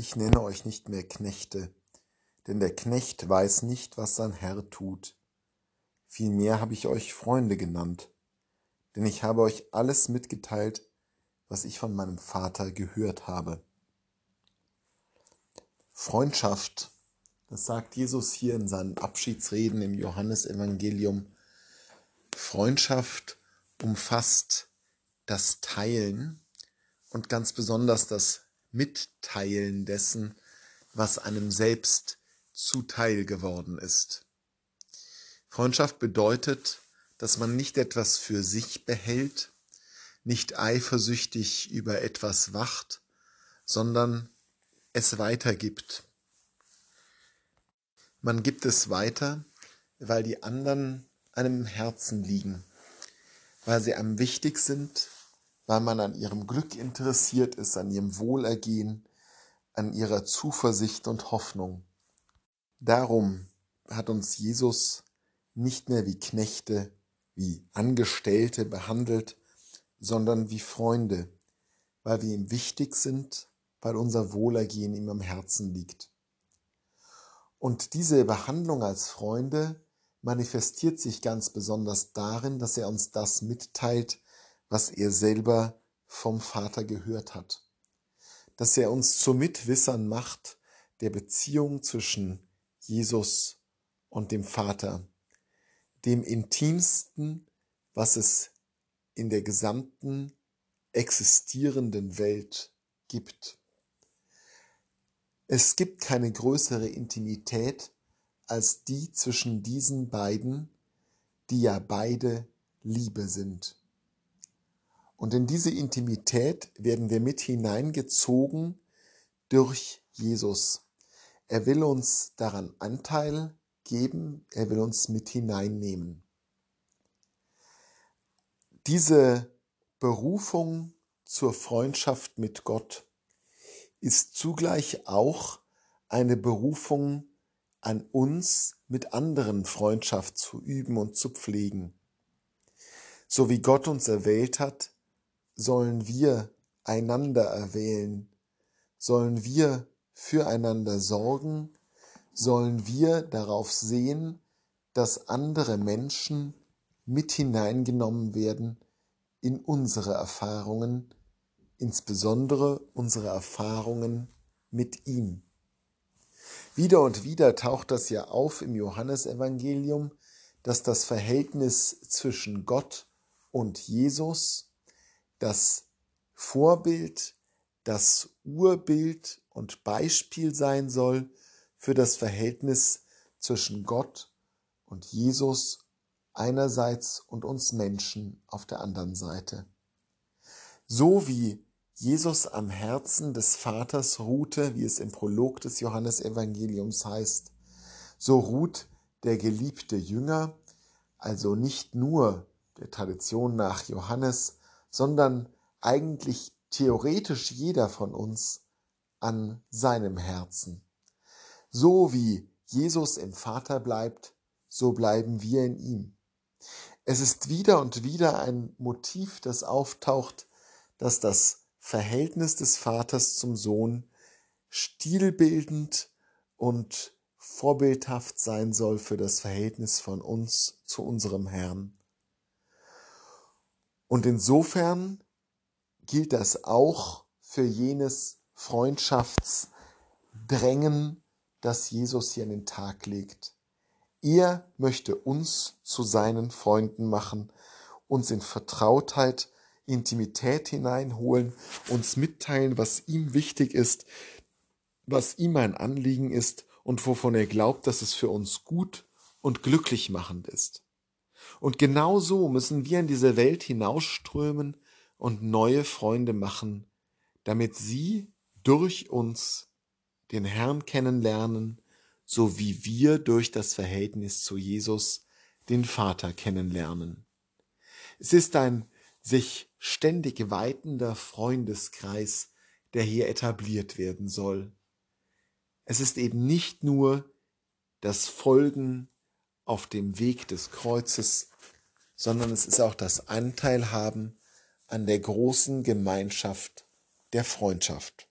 Ich nenne euch nicht mehr Knechte, denn der Knecht weiß nicht, was sein Herr tut. Vielmehr habe ich euch Freunde genannt, denn ich habe euch alles mitgeteilt, was ich von meinem Vater gehört habe. Freundschaft, das sagt Jesus hier in seinen Abschiedsreden im Johannesevangelium. Freundschaft umfasst das Teilen und ganz besonders das Mitteilen dessen, was einem selbst zuteil geworden ist. Freundschaft bedeutet, dass man nicht etwas für sich behält, nicht eifersüchtig über etwas wacht, sondern es weitergibt. Man gibt es weiter, weil die anderen einem Herzen liegen, weil sie einem wichtig sind, weil man an ihrem Glück interessiert ist, an ihrem Wohlergehen, an ihrer Zuversicht und Hoffnung. Darum hat uns Jesus nicht mehr wie Knechte, wie Angestellte behandelt, sondern wie Freunde, weil wir ihm wichtig sind, weil unser Wohlergehen ihm am Herzen liegt. Und diese Behandlung als Freunde manifestiert sich ganz besonders darin, dass er uns das mitteilt, was er selber vom Vater gehört hat. Dass er uns zu Mitwissern macht der Beziehung zwischen Jesus und dem Vater, dem intimsten, was es in der gesamten existierenden Welt gibt. Es gibt keine größere Intimität als die zwischen diesen beiden, die ja beide Liebe sind. Und in diese Intimität werden wir mit hineingezogen durch Jesus. Er will uns daran Anteil geben, er will uns mit hineinnehmen. Diese Berufung zur Freundschaft mit Gott ist zugleich auch eine Berufung an uns, mit anderen Freundschaft zu üben und zu pflegen. So wie Gott uns erwählt hat, sollen wir einander erwählen, sollen wir füreinander sorgen, sollen wir darauf sehen, dass andere Menschen mit hineingenommen werden in unsere Erfahrungen, insbesondere unsere Erfahrungen mit ihm. Wieder und wieder taucht das ja auf im Johannesevangelium, dass das Verhältnis zwischen Gott und Jesus das Vorbild, das Urbild und Beispiel sein soll für das Verhältnis zwischen Gott und Jesus einerseits und uns Menschen auf der anderen Seite. So wie Jesus am Herzen des Vaters ruhte, wie es im Prolog des Johannesevangeliums heißt, so ruht der geliebte Jünger, also nicht nur der Tradition nach Johannes, sondern eigentlich theoretisch jeder von uns an seinem Herzen. So wie Jesus im Vater bleibt, so bleiben wir in ihm. Es ist wieder und wieder ein Motiv, das auftaucht, dass das Verhältnis des Vaters zum Sohn stilbildend und vorbildhaft sein soll für das Verhältnis von uns zu unserem Herrn. Und insofern gilt das auch für jenes Freundschaftsdrängen, das Jesus hier an den Tag legt. Er möchte uns zu seinen Freunden machen, uns in Vertrautheit, Intimität hineinholen, uns mitteilen, was ihm wichtig ist, was ihm ein Anliegen ist und wovon er glaubt, dass es für uns gut und glücklich machend ist. Und genau so müssen wir in diese Welt hinausströmen und neue Freunde machen, damit sie durch uns den Herrn kennenlernen, so wie wir durch das Verhältnis zu Jesus den Vater kennenlernen. Es ist ein sich ständig weitender Freundeskreis, der hier etabliert werden soll. Es ist eben nicht nur das Folgen auf dem Weg des Kreuzes, sondern es ist auch das Anteilhaben an der großen Gemeinschaft der Freundschaft.